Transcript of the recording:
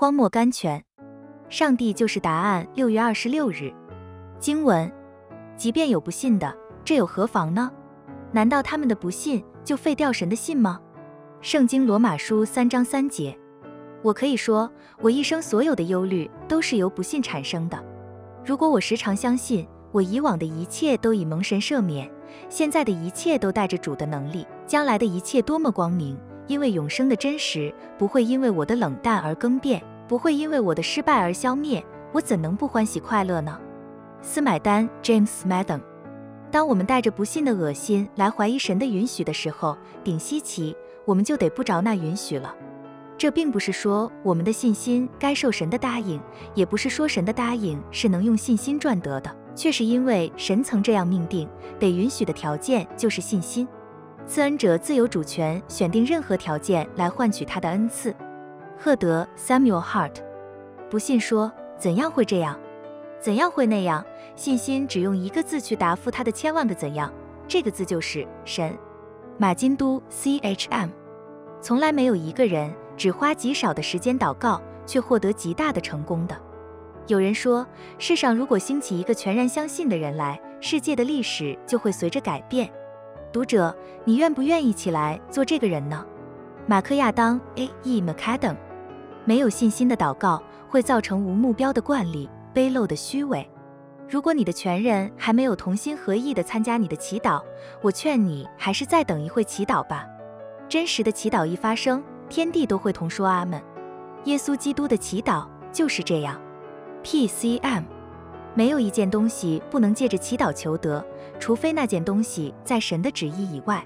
荒漠甘泉，上帝就是答案。六月二十六日，经文：即便有不信的，这又何妨呢？难道他们的不信就废掉神的信吗？圣经罗马书三章三节。我可以说，我一生所有的忧虑都是由不信产生的。如果我时常相信，我以往的一切都已蒙神赦免，现在的一切都带着主的能力，将来的一切多么光明！因为永生的真实不会因为我的冷淡而更变，不会因为我的失败而消灭，我怎能不欢喜快乐呢？斯买丹 James Madden。当我们带着不信的恶心来怀疑神的允许的时候，顶稀奇，我们就得不着那允许了。这并不是说我们的信心该受神的答应，也不是说神的答应是能用信心赚得的，却是因为神曾这样命定，得允许的条件就是信心。赐恩者自有主权选定任何条件来换取他的恩赐。赫德 Samuel Hart，不信说怎样会这样，怎样会那样？信心只用一个字去答复他的千万个怎样，这个字就是神。马金都 C H M，从来没有一个人只花极少的时间祷告却获得极大的成功的。有人说，世上如果兴起一个全然相信的人来，世界的历史就会随着改变。读者，你愿不愿意起来做这个人呢？马克亚当 A E McAdam，没有信心的祷告会造成无目标的惯例、卑陋的虚伪。如果你的全人还没有同心合意地参加你的祈祷，我劝你还是再等一会祈祷吧。真实的祈祷一发生，天地都会同说阿门。耶稣基督的祈祷就是这样。P C M。没有一件东西不能借着祈祷求得，除非那件东西在神的旨意以外。